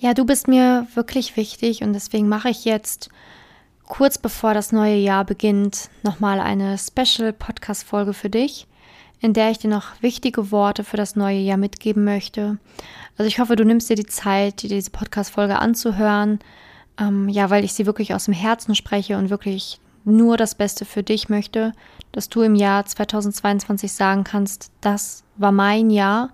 Ja, du bist mir wirklich wichtig und deswegen mache ich jetzt kurz bevor das neue Jahr beginnt nochmal eine Special Podcast Folge für dich, in der ich dir noch wichtige Worte für das neue Jahr mitgeben möchte. Also ich hoffe, du nimmst dir die Zeit, dir diese Podcast Folge anzuhören. Ähm, ja, weil ich sie wirklich aus dem Herzen spreche und wirklich nur das Beste für dich möchte, dass du im Jahr 2022 sagen kannst, das war mein Jahr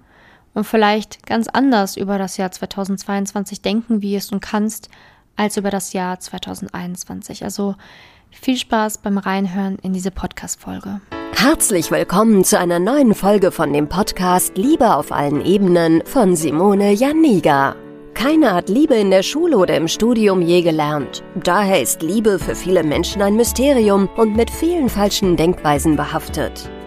und vielleicht ganz anders über das Jahr 2022 denken wirst und kannst als über das Jahr 2021. Also viel Spaß beim Reinhören in diese Podcast-Folge. Herzlich willkommen zu einer neuen Folge von dem Podcast Liebe auf allen Ebenen von Simone Janiga. Keiner hat Liebe in der Schule oder im Studium je gelernt. Daher ist Liebe für viele Menschen ein Mysterium und mit vielen falschen Denkweisen behaftet.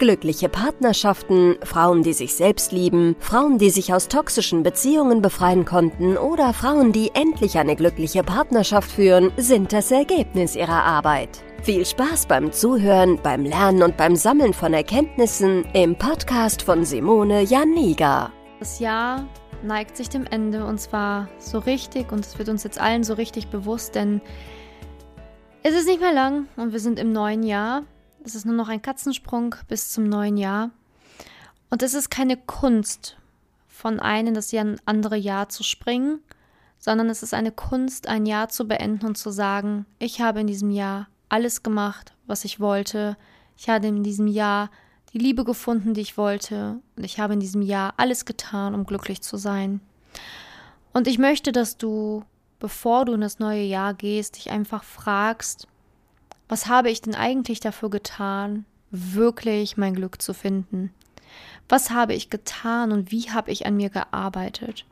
Glückliche Partnerschaften, Frauen, die sich selbst lieben, Frauen, die sich aus toxischen Beziehungen befreien konnten oder Frauen, die endlich eine glückliche Partnerschaft führen, sind das Ergebnis ihrer Arbeit. Viel Spaß beim Zuhören, beim Lernen und beim Sammeln von Erkenntnissen im Podcast von Simone Janiga. Das Jahr neigt sich dem Ende und zwar so richtig und es wird uns jetzt allen so richtig bewusst, denn es ist nicht mehr lang und wir sind im neuen Jahr. Es ist nur noch ein Katzensprung bis zum neuen Jahr. Und es ist keine Kunst, von einem in das andere Jahr zu springen, sondern es ist eine Kunst, ein Jahr zu beenden und zu sagen, ich habe in diesem Jahr alles gemacht, was ich wollte. Ich habe in diesem Jahr die Liebe gefunden, die ich wollte. Und ich habe in diesem Jahr alles getan, um glücklich zu sein. Und ich möchte, dass du bevor du in das neue Jahr gehst, dich einfach fragst, was habe ich denn eigentlich dafür getan, wirklich mein Glück zu finden? Was habe ich getan und wie habe ich an mir gearbeitet?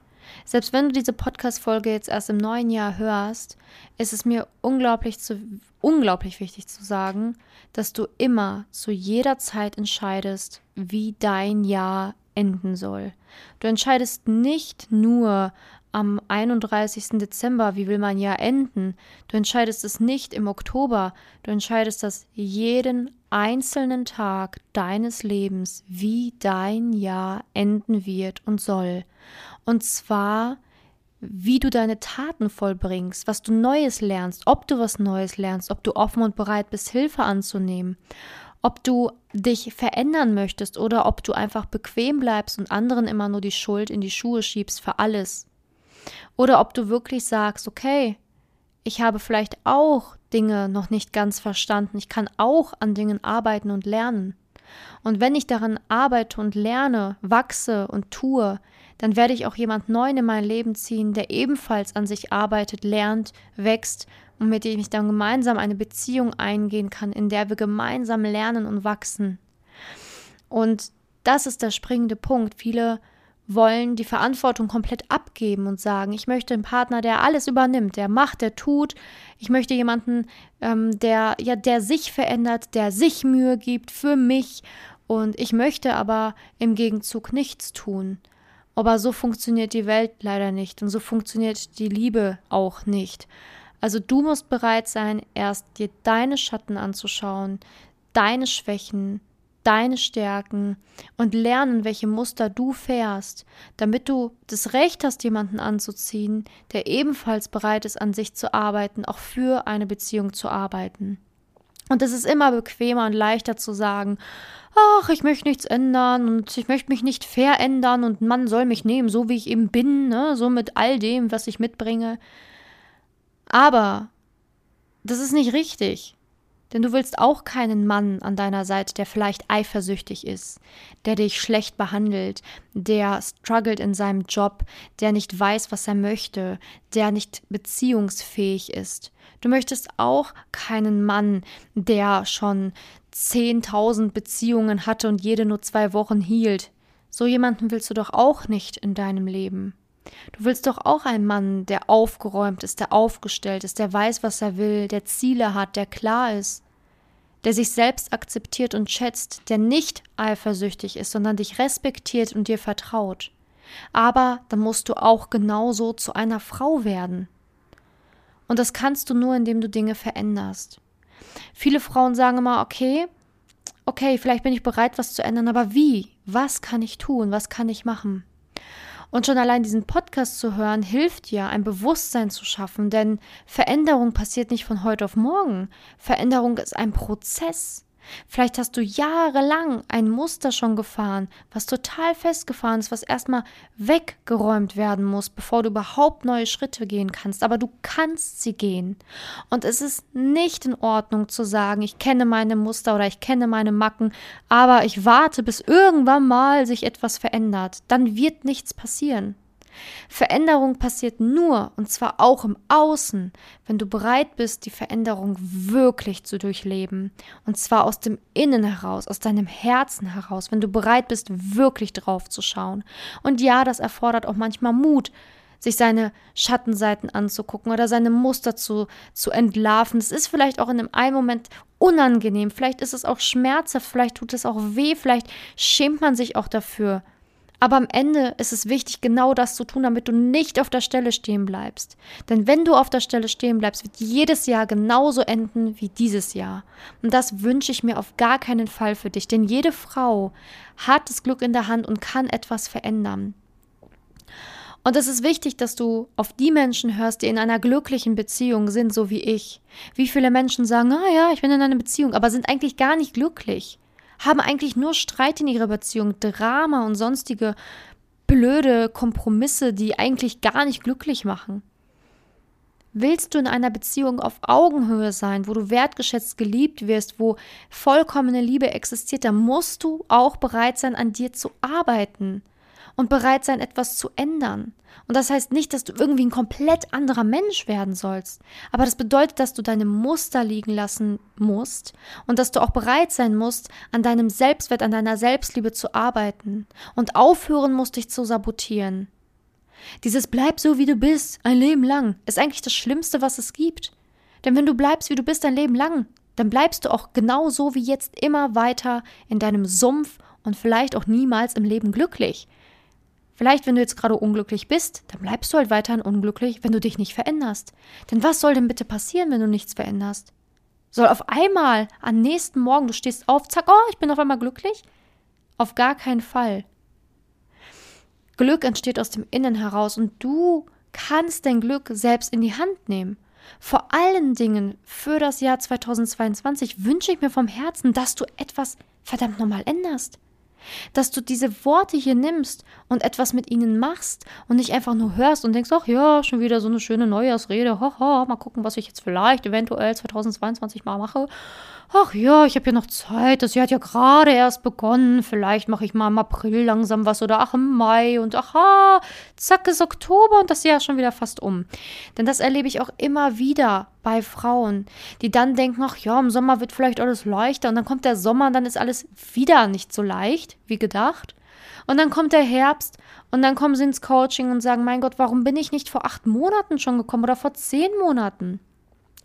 Selbst wenn du diese Podcast-Folge jetzt erst im neuen Jahr hörst, ist es mir unglaublich, zu, unglaublich wichtig zu sagen, dass du immer zu jeder Zeit entscheidest, wie dein Jahr enden soll. Du entscheidest nicht nur am 31. Dezember, wie will mein Jahr enden? Du entscheidest es nicht im Oktober, du entscheidest das jeden einzelnen Tag deines Lebens, wie dein Jahr enden wird und soll. Und zwar, wie du deine Taten vollbringst, was du Neues lernst, ob du was Neues lernst, ob du offen und bereit bist, Hilfe anzunehmen ob du dich verändern möchtest oder ob du einfach bequem bleibst und anderen immer nur die Schuld in die Schuhe schiebst für alles. Oder ob du wirklich sagst, okay, ich habe vielleicht auch Dinge noch nicht ganz verstanden, ich kann auch an Dingen arbeiten und lernen. Und wenn ich daran arbeite und lerne, wachse und tue, dann werde ich auch jemand Neuen in mein Leben ziehen, der ebenfalls an sich arbeitet, lernt, wächst und mit dem ich dann gemeinsam eine Beziehung eingehen kann, in der wir gemeinsam lernen und wachsen. Und das ist der springende Punkt. Viele wollen die Verantwortung komplett abgeben und sagen, ich möchte einen Partner, der alles übernimmt, der macht, der tut. Ich möchte jemanden, ähm, der ja, der sich verändert, der sich Mühe gibt für mich. Und ich möchte aber im Gegenzug nichts tun. Aber so funktioniert die Welt leider nicht und so funktioniert die Liebe auch nicht. Also du musst bereit sein, erst dir deine Schatten anzuschauen, deine Schwächen, deine Stärken und lernen, welche Muster du fährst, damit du das Recht hast, jemanden anzuziehen, der ebenfalls bereit ist, an sich zu arbeiten, auch für eine Beziehung zu arbeiten. Und es ist immer bequemer und leichter zu sagen, ach, ich möchte nichts ändern und ich möchte mich nicht verändern und man soll mich nehmen, so wie ich eben bin, ne? so mit all dem, was ich mitbringe. Aber das ist nicht richtig. Denn du willst auch keinen Mann an deiner Seite, der vielleicht eifersüchtig ist, der dich schlecht behandelt, der struggelt in seinem Job, der nicht weiß, was er möchte, der nicht beziehungsfähig ist. Du möchtest auch keinen Mann, der schon 10.000 Beziehungen hatte und jede nur zwei Wochen hielt. So jemanden willst du doch auch nicht in deinem Leben. Du willst doch auch einen Mann, der aufgeräumt ist, der aufgestellt ist, der weiß, was er will, der Ziele hat, der klar ist. der sich selbst akzeptiert und schätzt, der nicht eifersüchtig ist, sondern dich respektiert und dir vertraut. Aber dann musst du auch genauso zu einer Frau werden. Und das kannst du nur, indem du Dinge veränderst. Viele Frauen sagen immer, okay, okay, vielleicht bin ich bereit, was zu ändern, aber wie? Was kann ich tun? Was kann ich machen? Und schon allein diesen Podcast zu hören, hilft dir, ein Bewusstsein zu schaffen, denn Veränderung passiert nicht von heute auf morgen. Veränderung ist ein Prozess. Vielleicht hast du jahrelang ein Muster schon gefahren, was total festgefahren ist, was erstmal weggeräumt werden muss, bevor du überhaupt neue Schritte gehen kannst. Aber du kannst sie gehen. Und es ist nicht in Ordnung zu sagen, ich kenne meine Muster oder ich kenne meine Macken, aber ich warte, bis irgendwann mal sich etwas verändert. Dann wird nichts passieren. Veränderung passiert nur, und zwar auch im Außen, wenn du bereit bist, die Veränderung wirklich zu durchleben. Und zwar aus dem Innen heraus, aus deinem Herzen heraus, wenn du bereit bist, wirklich drauf zu schauen. Und ja, das erfordert auch manchmal Mut, sich seine Schattenseiten anzugucken oder seine Muster zu, zu entlarven. Es ist vielleicht auch in einem einen Moment unangenehm, vielleicht ist es auch schmerzhaft, vielleicht tut es auch weh, vielleicht schämt man sich auch dafür. Aber am Ende ist es wichtig, genau das zu tun, damit du nicht auf der Stelle stehen bleibst. Denn wenn du auf der Stelle stehen bleibst, wird jedes Jahr genauso enden wie dieses Jahr. Und das wünsche ich mir auf gar keinen Fall für dich. Denn jede Frau hat das Glück in der Hand und kann etwas verändern. Und es ist wichtig, dass du auf die Menschen hörst, die in einer glücklichen Beziehung sind, so wie ich. Wie viele Menschen sagen, ah ja, ich bin in einer Beziehung, aber sind eigentlich gar nicht glücklich haben eigentlich nur Streit in ihrer Beziehung, Drama und sonstige blöde Kompromisse, die eigentlich gar nicht glücklich machen. Willst du in einer Beziehung auf Augenhöhe sein, wo du wertgeschätzt geliebt wirst, wo vollkommene Liebe existiert, dann musst du auch bereit sein, an dir zu arbeiten und bereit sein, etwas zu ändern. Und das heißt nicht, dass du irgendwie ein komplett anderer Mensch werden sollst. Aber das bedeutet, dass du deine Muster liegen lassen musst und dass du auch bereit sein musst, an deinem Selbstwert, an deiner Selbstliebe zu arbeiten und aufhören musst, dich zu sabotieren. Dieses Bleib so, wie du bist, ein Leben lang, ist eigentlich das Schlimmste, was es gibt. Denn wenn du bleibst, wie du bist, ein Leben lang, dann bleibst du auch genau so wie jetzt immer weiter in deinem Sumpf und vielleicht auch niemals im Leben glücklich. Vielleicht, wenn du jetzt gerade unglücklich bist, dann bleibst du halt weiterhin unglücklich, wenn du dich nicht veränderst. Denn was soll denn bitte passieren, wenn du nichts veränderst? Soll auf einmal am nächsten Morgen, du stehst auf, zack, oh, ich bin auf einmal glücklich? Auf gar keinen Fall. Glück entsteht aus dem Innen heraus und du kannst dein Glück selbst in die Hand nehmen. Vor allen Dingen für das Jahr 2022 wünsche ich mir vom Herzen, dass du etwas verdammt nochmal änderst dass du diese Worte hier nimmst und etwas mit ihnen machst und nicht einfach nur hörst und denkst, ach ja, schon wieder so eine schöne Neujahrsrede, haha, mal gucken, was ich jetzt vielleicht eventuell 2022 mal mache ach ja, ich habe ja noch Zeit, das Jahr hat ja gerade erst begonnen, vielleicht mache ich mal im April langsam was oder ach im Mai und aha, zack ist Oktober und das Jahr ist schon wieder fast um. Denn das erlebe ich auch immer wieder bei Frauen, die dann denken, ach ja, im Sommer wird vielleicht alles leichter und dann kommt der Sommer und dann ist alles wieder nicht so leicht wie gedacht. Und dann kommt der Herbst und dann kommen sie ins Coaching und sagen, mein Gott, warum bin ich nicht vor acht Monaten schon gekommen oder vor zehn Monaten?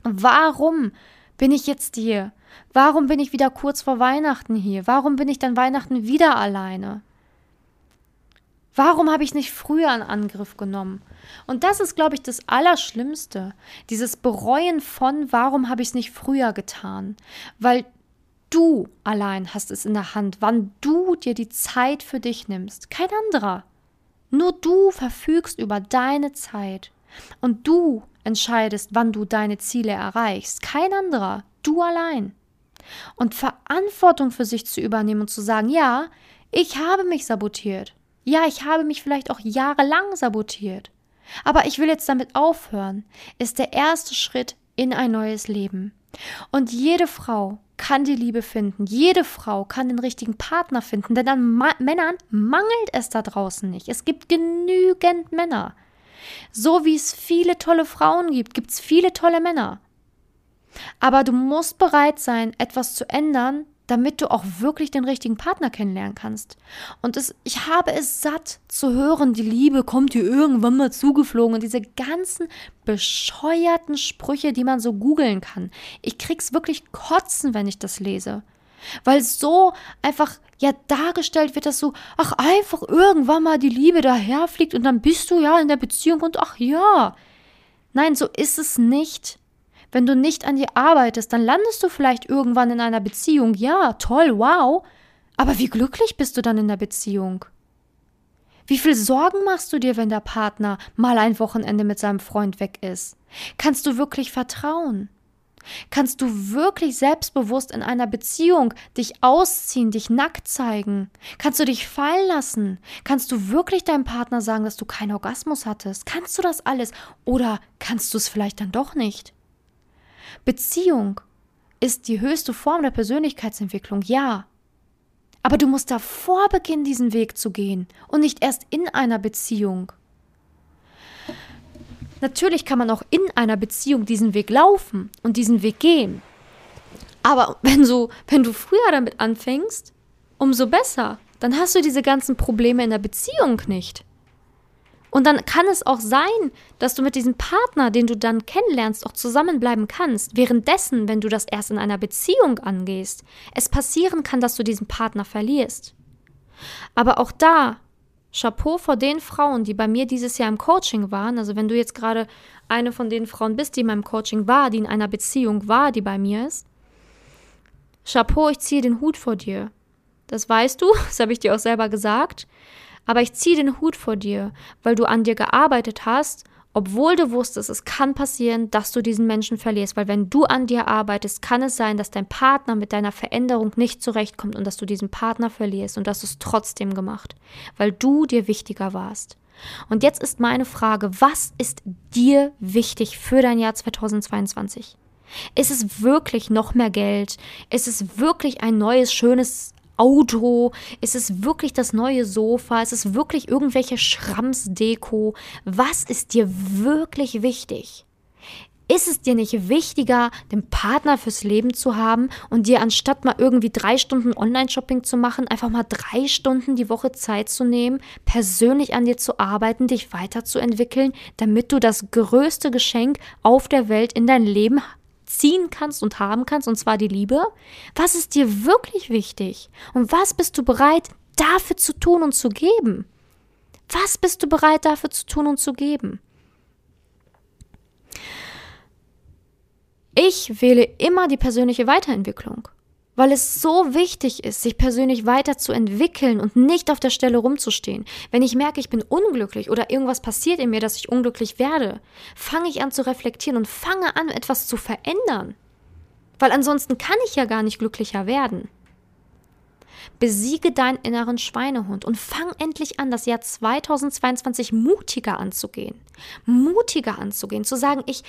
Warum bin ich jetzt hier? Warum bin ich wieder kurz vor Weihnachten hier? Warum bin ich dann Weihnachten wieder alleine? Warum habe ich nicht früher einen Angriff genommen? Und das ist, glaube ich, das Allerschlimmste. Dieses Bereuen von, warum habe ich es nicht früher getan? Weil du allein hast es in der Hand, wann du dir die Zeit für dich nimmst. Kein anderer. Nur du verfügst über deine Zeit. Und du entscheidest, wann du deine Ziele erreichst. Kein anderer. Du allein und Verantwortung für sich zu übernehmen und zu sagen, ja, ich habe mich sabotiert. Ja, ich habe mich vielleicht auch jahrelang sabotiert. Aber ich will jetzt damit aufhören, ist der erste Schritt in ein neues Leben. Und jede Frau kann die Liebe finden. Jede Frau kann den richtigen Partner finden, denn an Ma Männern mangelt es da draußen nicht. Es gibt genügend Männer. So wie es viele tolle Frauen gibt, gibt es viele tolle Männer. Aber du musst bereit sein, etwas zu ändern, damit du auch wirklich den richtigen Partner kennenlernen kannst. Und es, ich habe es satt zu hören, die Liebe kommt dir irgendwann mal zugeflogen und diese ganzen bescheuerten Sprüche, die man so googeln kann. Ich krieg's wirklich kotzen, wenn ich das lese. Weil so einfach ja dargestellt wird, dass so, ach, einfach irgendwann mal die Liebe daherfliegt und dann bist du ja in der Beziehung und ach ja. Nein, so ist es nicht. Wenn du nicht an dir arbeitest, dann landest du vielleicht irgendwann in einer Beziehung. Ja, toll, wow. Aber wie glücklich bist du dann in der Beziehung? Wie viel Sorgen machst du dir, wenn der Partner mal ein Wochenende mit seinem Freund weg ist? Kannst du wirklich vertrauen? Kannst du wirklich selbstbewusst in einer Beziehung dich ausziehen, dich nackt zeigen? Kannst du dich fallen lassen? Kannst du wirklich deinem Partner sagen, dass du keinen Orgasmus hattest? Kannst du das alles? Oder kannst du es vielleicht dann doch nicht? Beziehung ist die höchste Form der Persönlichkeitsentwicklung, ja. Aber du musst davor beginnen, diesen Weg zu gehen und nicht erst in einer Beziehung. Natürlich kann man auch in einer Beziehung diesen Weg laufen und diesen Weg gehen. Aber wenn du, wenn du früher damit anfängst, umso besser. Dann hast du diese ganzen Probleme in der Beziehung nicht. Und dann kann es auch sein, dass du mit diesem Partner, den du dann kennenlernst, auch zusammenbleiben kannst. Währenddessen, wenn du das erst in einer Beziehung angehst, es passieren kann, dass du diesen Partner verlierst. Aber auch da, Chapeau vor den Frauen, die bei mir dieses Jahr im Coaching waren. Also wenn du jetzt gerade eine von den Frauen bist, die in meinem Coaching war, die in einer Beziehung war, die bei mir ist. Chapeau, ich ziehe den Hut vor dir. Das weißt du, das habe ich dir auch selber gesagt. Aber ich ziehe den Hut vor dir, weil du an dir gearbeitet hast, obwohl du wusstest, es kann passieren, dass du diesen Menschen verlierst. Weil wenn du an dir arbeitest, kann es sein, dass dein Partner mit deiner Veränderung nicht zurechtkommt und dass du diesen Partner verlierst und das ist trotzdem gemacht, weil du dir wichtiger warst. Und jetzt ist meine Frage, was ist dir wichtig für dein Jahr 2022? Ist es wirklich noch mehr Geld? Ist es wirklich ein neues, schönes Auto? Ist es wirklich das neue Sofa? Ist es wirklich irgendwelche Schramsdeko? Was ist dir wirklich wichtig? Ist es dir nicht wichtiger, den Partner fürs Leben zu haben und dir anstatt mal irgendwie drei Stunden Online-Shopping zu machen, einfach mal drei Stunden die Woche Zeit zu nehmen, persönlich an dir zu arbeiten, dich weiterzuentwickeln, damit du das größte Geschenk auf der Welt in dein Leben ziehen kannst und haben kannst, und zwar die Liebe? Was ist dir wirklich wichtig? Und was bist du bereit dafür zu tun und zu geben? Was bist du bereit dafür zu tun und zu geben? Ich wähle immer die persönliche Weiterentwicklung weil es so wichtig ist, sich persönlich weiterzuentwickeln und nicht auf der Stelle rumzustehen. Wenn ich merke, ich bin unglücklich oder irgendwas passiert in mir, dass ich unglücklich werde, fange ich an zu reflektieren und fange an, etwas zu verändern. Weil ansonsten kann ich ja gar nicht glücklicher werden. Besiege deinen inneren Schweinehund und fang endlich an, das Jahr 2022 mutiger anzugehen. Mutiger anzugehen, zu sagen, ich,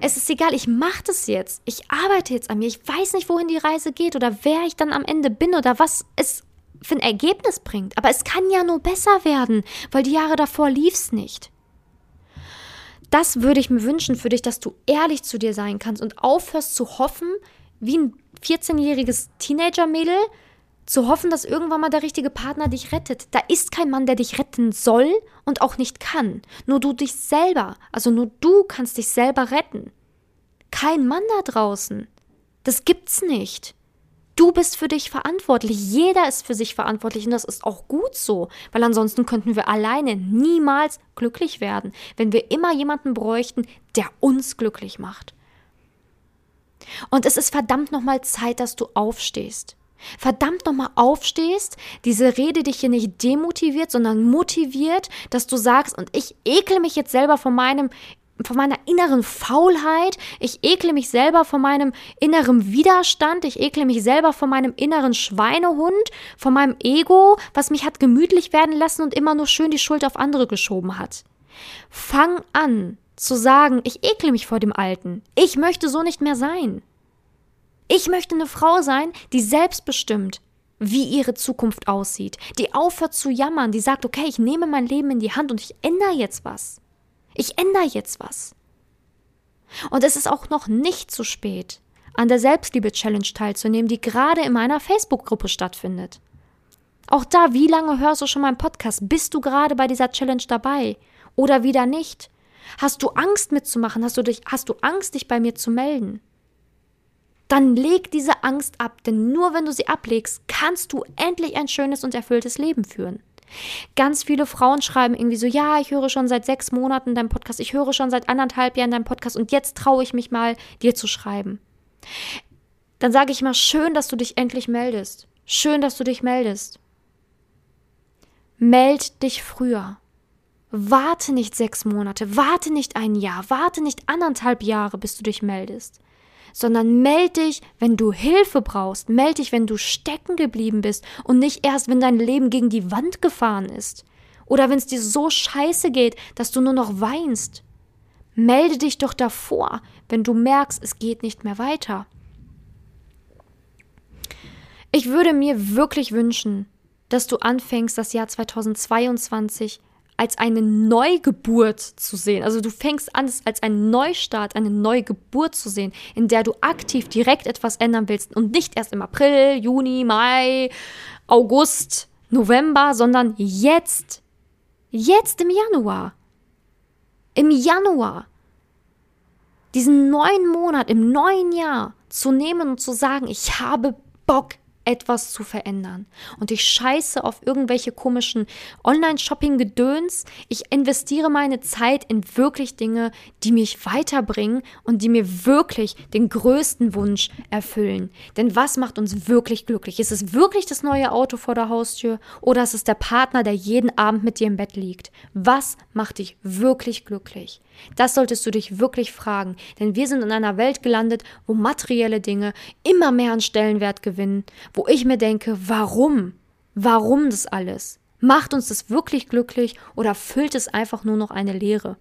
es ist egal, ich mache das jetzt. Ich arbeite jetzt an mir. Ich weiß nicht, wohin die Reise geht oder wer ich dann am Ende bin oder was es für ein Ergebnis bringt. Aber es kann ja nur besser werden, weil die Jahre davor lief es nicht. Das würde ich mir wünschen für dich, dass du ehrlich zu dir sein kannst und aufhörst zu hoffen, wie ein 14-jähriges Teenager-Mädel, zu hoffen, dass irgendwann mal der richtige Partner dich rettet. Da ist kein Mann, der dich retten soll und auch nicht kann. Nur du dich selber, also nur du kannst dich selber retten. Kein Mann da draußen. Das gibt's nicht. Du bist für dich verantwortlich. Jeder ist für sich verantwortlich und das ist auch gut so, weil ansonsten könnten wir alleine niemals glücklich werden, wenn wir immer jemanden bräuchten, der uns glücklich macht. Und es ist verdammt nochmal Zeit, dass du aufstehst verdammt nochmal aufstehst, diese Rede dich hier nicht demotiviert, sondern motiviert, dass du sagst, und ich ekle mich jetzt selber von meinem von meiner inneren Faulheit, ich ekle mich selber von meinem inneren Widerstand, ich ekle mich selber von meinem inneren Schweinehund, von meinem Ego, was mich hat gemütlich werden lassen und immer nur schön die Schuld auf andere geschoben hat. Fang an zu sagen, ich ekle mich vor dem Alten. Ich möchte so nicht mehr sein. Ich möchte eine Frau sein, die selbstbestimmt, wie ihre Zukunft aussieht, die aufhört zu jammern, die sagt, okay, ich nehme mein Leben in die Hand und ich ändere jetzt was. Ich ändere jetzt was. Und es ist auch noch nicht zu spät, an der Selbstliebe-Challenge teilzunehmen, die gerade in meiner Facebook-Gruppe stattfindet. Auch da, wie lange hörst du schon meinen Podcast? Bist du gerade bei dieser Challenge dabei? Oder wieder nicht? Hast du Angst mitzumachen? Hast du, dich, hast du Angst, dich bei mir zu melden? Dann leg diese Angst ab, denn nur wenn du sie ablegst, kannst du endlich ein schönes und erfülltes Leben führen. Ganz viele Frauen schreiben irgendwie so, ja, ich höre schon seit sechs Monaten deinen Podcast, ich höre schon seit anderthalb Jahren deinen Podcast und jetzt traue ich mich mal, dir zu schreiben. Dann sage ich mal, schön, dass du dich endlich meldest. Schön, dass du dich meldest. Meld dich früher. Warte nicht sechs Monate, warte nicht ein Jahr, warte nicht anderthalb Jahre, bis du dich meldest, sondern meld dich, wenn du Hilfe brauchst, meld dich, wenn du stecken geblieben bist und nicht erst, wenn dein Leben gegen die Wand gefahren ist oder wenn es dir so scheiße geht, dass du nur noch weinst. Melde dich doch davor, wenn du merkst, es geht nicht mehr weiter. Ich würde mir wirklich wünschen, dass du anfängst, das Jahr 2022 als eine Neugeburt zu sehen. Also du fängst an, es als einen Neustart, eine Neugeburt zu sehen, in der du aktiv direkt etwas ändern willst und nicht erst im April, Juni, Mai, August, November, sondern jetzt. Jetzt im Januar. Im Januar. Diesen neuen Monat, im neuen Jahr zu nehmen und zu sagen, ich habe Bock, etwas zu verändern. Und ich scheiße auf irgendwelche komischen Online-Shopping-Gedöns. Ich investiere meine Zeit in wirklich Dinge, die mich weiterbringen und die mir wirklich den größten Wunsch erfüllen. Denn was macht uns wirklich glücklich? Ist es wirklich das neue Auto vor der Haustür oder ist es der Partner, der jeden Abend mit dir im Bett liegt? Was macht dich wirklich glücklich? Das solltest du dich wirklich fragen, denn wir sind in einer Welt gelandet, wo materielle Dinge immer mehr an Stellenwert gewinnen, wo ich mir denke, warum? Warum das alles? Macht uns das wirklich glücklich oder füllt es einfach nur noch eine Leere?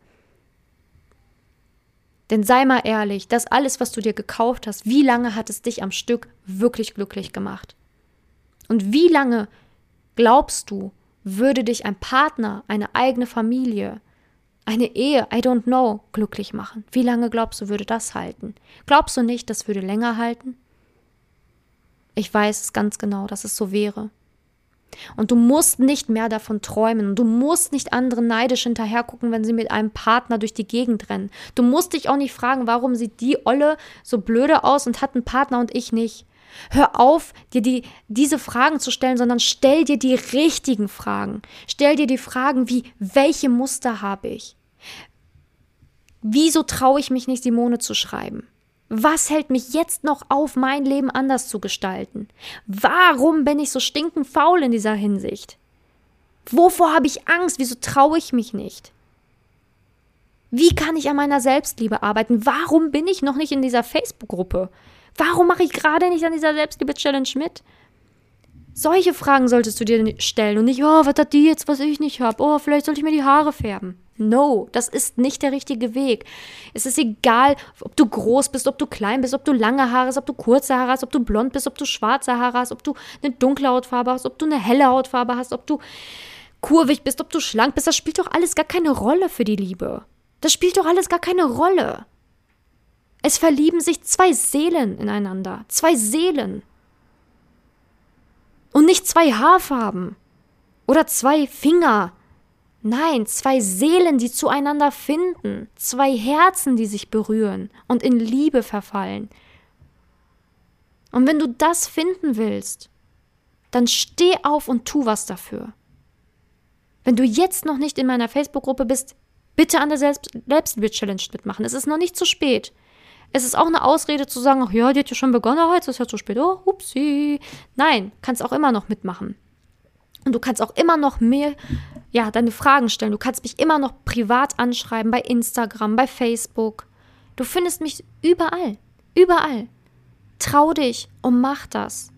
Denn sei mal ehrlich, das alles, was du dir gekauft hast, wie lange hat es dich am Stück wirklich glücklich gemacht? Und wie lange glaubst du, würde dich ein Partner, eine eigene Familie, eine Ehe, I don't know, glücklich machen. Wie lange glaubst du, würde das halten? Glaubst du nicht, das würde länger halten? Ich weiß es ganz genau, dass es so wäre. Und du musst nicht mehr davon träumen. Du musst nicht anderen neidisch hinterhergucken, wenn sie mit einem Partner durch die Gegend rennen. Du musst dich auch nicht fragen, warum sieht die Olle so blöde aus und hat einen Partner und ich nicht. Hör auf, dir die, diese Fragen zu stellen, sondern stell dir die richtigen Fragen. Stell dir die Fragen wie, welche Muster habe ich? Wieso traue ich mich nicht, Simone zu schreiben? Was hält mich jetzt noch auf, mein Leben anders zu gestalten? Warum bin ich so stinkend faul in dieser Hinsicht? Wovor habe ich Angst? Wieso traue ich mich nicht? Wie kann ich an meiner Selbstliebe arbeiten? Warum bin ich noch nicht in dieser Facebook-Gruppe? Warum mache ich gerade nicht an dieser Selbstliebe-Challenge mit? Solche Fragen solltest du dir stellen und nicht, oh, was hat die jetzt, was ich nicht habe? Oh, vielleicht sollte ich mir die Haare färben. No, das ist nicht der richtige Weg. Es ist egal, ob du groß bist, ob du klein bist, ob du lange Haare hast, ob du kurze Haare hast, ob du blond bist, ob du schwarze Haare hast, ob du eine dunkle Hautfarbe hast, ob du eine helle Hautfarbe hast, ob du kurvig bist, ob du schlank bist. Das spielt doch alles gar keine Rolle für die Liebe. Das spielt doch alles gar keine Rolle. Es verlieben sich zwei Seelen ineinander. Zwei Seelen. Und nicht zwei Haarfarben. Oder zwei Finger. Nein, zwei Seelen, die zueinander finden. Zwei Herzen, die sich berühren und in Liebe verfallen. Und wenn du das finden willst, dann steh auf und tu was dafür. Wenn du jetzt noch nicht in meiner Facebook-Gruppe bist, bitte an der Selbstliebe-Challenge mitmachen. Es ist noch nicht zu spät. Es ist auch eine Ausrede zu sagen, ach ja, die hat ja schon begonnen, heute ist ja zu spät. Oh, upsie. Nein, kannst auch immer noch mitmachen. Und du kannst auch immer noch mehr, ja, deine Fragen stellen. Du kannst mich immer noch privat anschreiben, bei Instagram, bei Facebook. Du findest mich überall. Überall. Trau dich und mach das.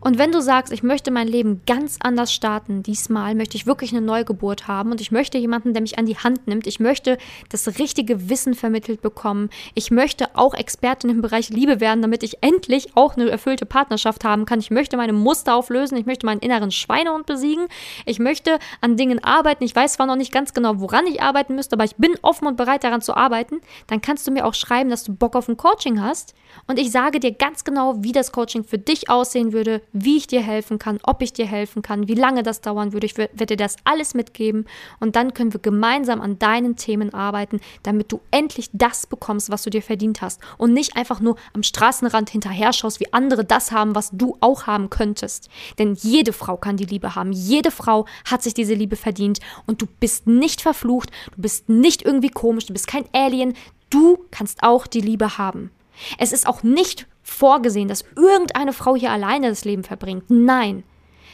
Und wenn du sagst, ich möchte mein Leben ganz anders starten, diesmal möchte ich wirklich eine Neugeburt haben und ich möchte jemanden, der mich an die Hand nimmt, ich möchte das richtige Wissen vermittelt bekommen, ich möchte auch Expertin im Bereich Liebe werden, damit ich endlich auch eine erfüllte Partnerschaft haben kann, ich möchte meine Muster auflösen, ich möchte meinen inneren Schweinehund besiegen, ich möchte an Dingen arbeiten, ich weiß zwar noch nicht ganz genau, woran ich arbeiten müsste, aber ich bin offen und bereit daran zu arbeiten, dann kannst du mir auch schreiben, dass du Bock auf ein Coaching hast. Und ich sage dir ganz genau, wie das Coaching für dich aussehen würde, wie ich dir helfen kann, ob ich dir helfen kann, wie lange das dauern würde. Ich werde dir das alles mitgeben und dann können wir gemeinsam an deinen Themen arbeiten, damit du endlich das bekommst, was du dir verdient hast und nicht einfach nur am Straßenrand hinterher schaust, wie andere das haben, was du auch haben könntest. Denn jede Frau kann die Liebe haben. Jede Frau hat sich diese Liebe verdient und du bist nicht verflucht, du bist nicht irgendwie komisch, du bist kein Alien. Du kannst auch die Liebe haben. Es ist auch nicht vorgesehen, dass irgendeine Frau hier alleine das Leben verbringt. Nein.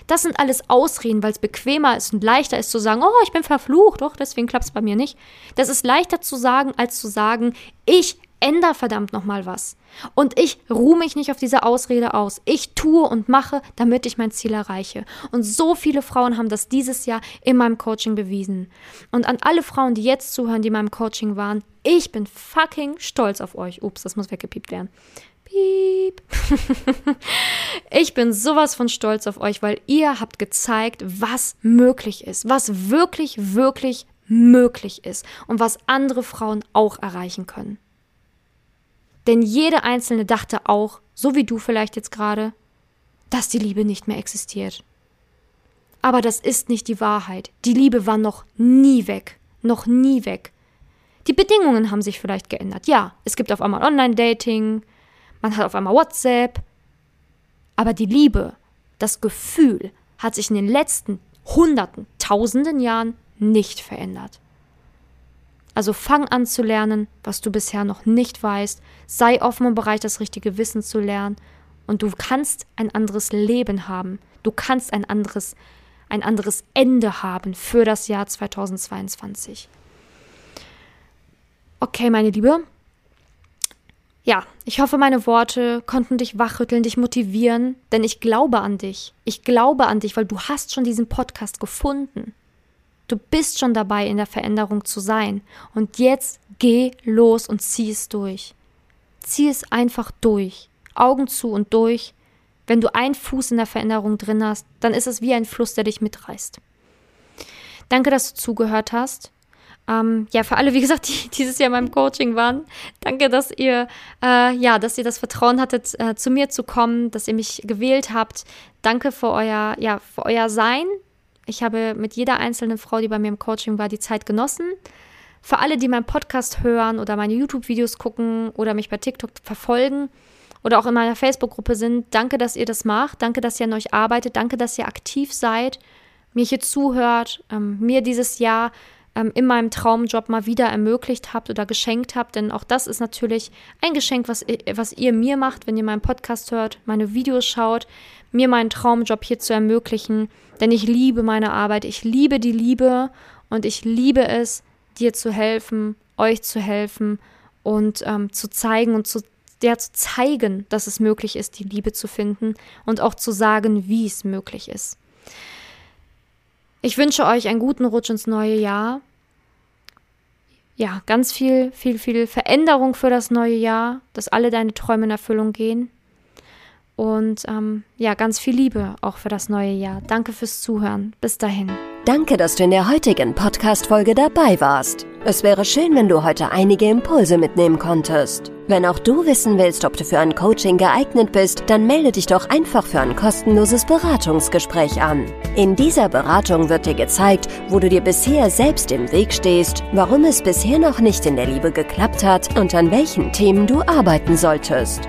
Das sind alles Ausreden, weil es bequemer ist und leichter ist zu sagen, oh, ich bin verflucht, doch, deswegen klappt es bei mir nicht. Das ist leichter zu sagen, als zu sagen, ich ändere verdammt nochmal was. Und ich ruhe mich nicht auf diese Ausrede aus. Ich tue und mache, damit ich mein Ziel erreiche. Und so viele Frauen haben das dieses Jahr in meinem Coaching bewiesen. Und an alle Frauen, die jetzt zuhören, die in meinem Coaching waren, ich bin fucking stolz auf euch. Ups, das muss weggepiept werden. Piep. ich bin sowas von stolz auf euch, weil ihr habt gezeigt, was möglich ist, was wirklich, wirklich möglich ist und was andere Frauen auch erreichen können. Denn jede einzelne dachte auch, so wie du vielleicht jetzt gerade, dass die Liebe nicht mehr existiert. Aber das ist nicht die Wahrheit. Die Liebe war noch nie weg. Noch nie weg. Die Bedingungen haben sich vielleicht geändert. Ja, es gibt auf einmal Online-Dating, man hat auf einmal WhatsApp. Aber die Liebe, das Gefühl hat sich in den letzten Hunderten, Tausenden Jahren nicht verändert. Also fang an zu lernen, was du bisher noch nicht weißt. Sei offen und bereit, das richtige Wissen zu lernen. Und du kannst ein anderes Leben haben. Du kannst ein anderes, ein anderes Ende haben für das Jahr 2022. Okay, meine Liebe, ja, ich hoffe, meine Worte konnten dich wachrütteln, dich motivieren, denn ich glaube an dich. Ich glaube an dich, weil du hast schon diesen Podcast gefunden. Du bist schon dabei, in der Veränderung zu sein. Und jetzt geh los und zieh es durch. Zieh es einfach durch. Augen zu und durch. Wenn du einen Fuß in der Veränderung drin hast, dann ist es wie ein Fluss, der dich mitreißt. Danke, dass du zugehört hast. Ähm, ja, für alle, wie gesagt, die dieses Jahr in meinem Coaching waren, danke, dass ihr, äh, ja, dass ihr das Vertrauen hattet, äh, zu mir zu kommen, dass ihr mich gewählt habt. Danke für euer, ja, für euer Sein. Ich habe mit jeder einzelnen Frau, die bei mir im Coaching war, die Zeit genossen. Für alle, die meinen Podcast hören oder meine YouTube-Videos gucken oder mich bei TikTok verfolgen oder auch in meiner Facebook-Gruppe sind, danke, dass ihr das macht. Danke, dass ihr an euch arbeitet. Danke, dass ihr aktiv seid, mir hier zuhört, ähm, mir dieses Jahr ähm, in meinem Traumjob mal wieder ermöglicht habt oder geschenkt habt. Denn auch das ist natürlich ein Geschenk, was, was ihr mir macht, wenn ihr meinen Podcast hört, meine Videos schaut, mir meinen Traumjob hier zu ermöglichen. Denn ich liebe meine Arbeit, ich liebe die Liebe und ich liebe es, dir zu helfen, euch zu helfen und ähm, zu zeigen und zu der zu zeigen, dass es möglich ist, die Liebe zu finden und auch zu sagen, wie es möglich ist. Ich wünsche euch einen guten Rutsch ins neue Jahr. Ja, ganz viel, viel, viel Veränderung für das neue Jahr, dass alle deine Träume in Erfüllung gehen. Und ähm, ja, ganz viel Liebe auch für das neue Jahr. Danke fürs Zuhören. Bis dahin. Danke, dass du in der heutigen Podcast-Folge dabei warst. Es wäre schön, wenn du heute einige Impulse mitnehmen konntest. Wenn auch du wissen willst, ob du für ein Coaching geeignet bist, dann melde dich doch einfach für ein kostenloses Beratungsgespräch an. In dieser Beratung wird dir gezeigt, wo du dir bisher selbst im Weg stehst, warum es bisher noch nicht in der Liebe geklappt hat und an welchen Themen du arbeiten solltest.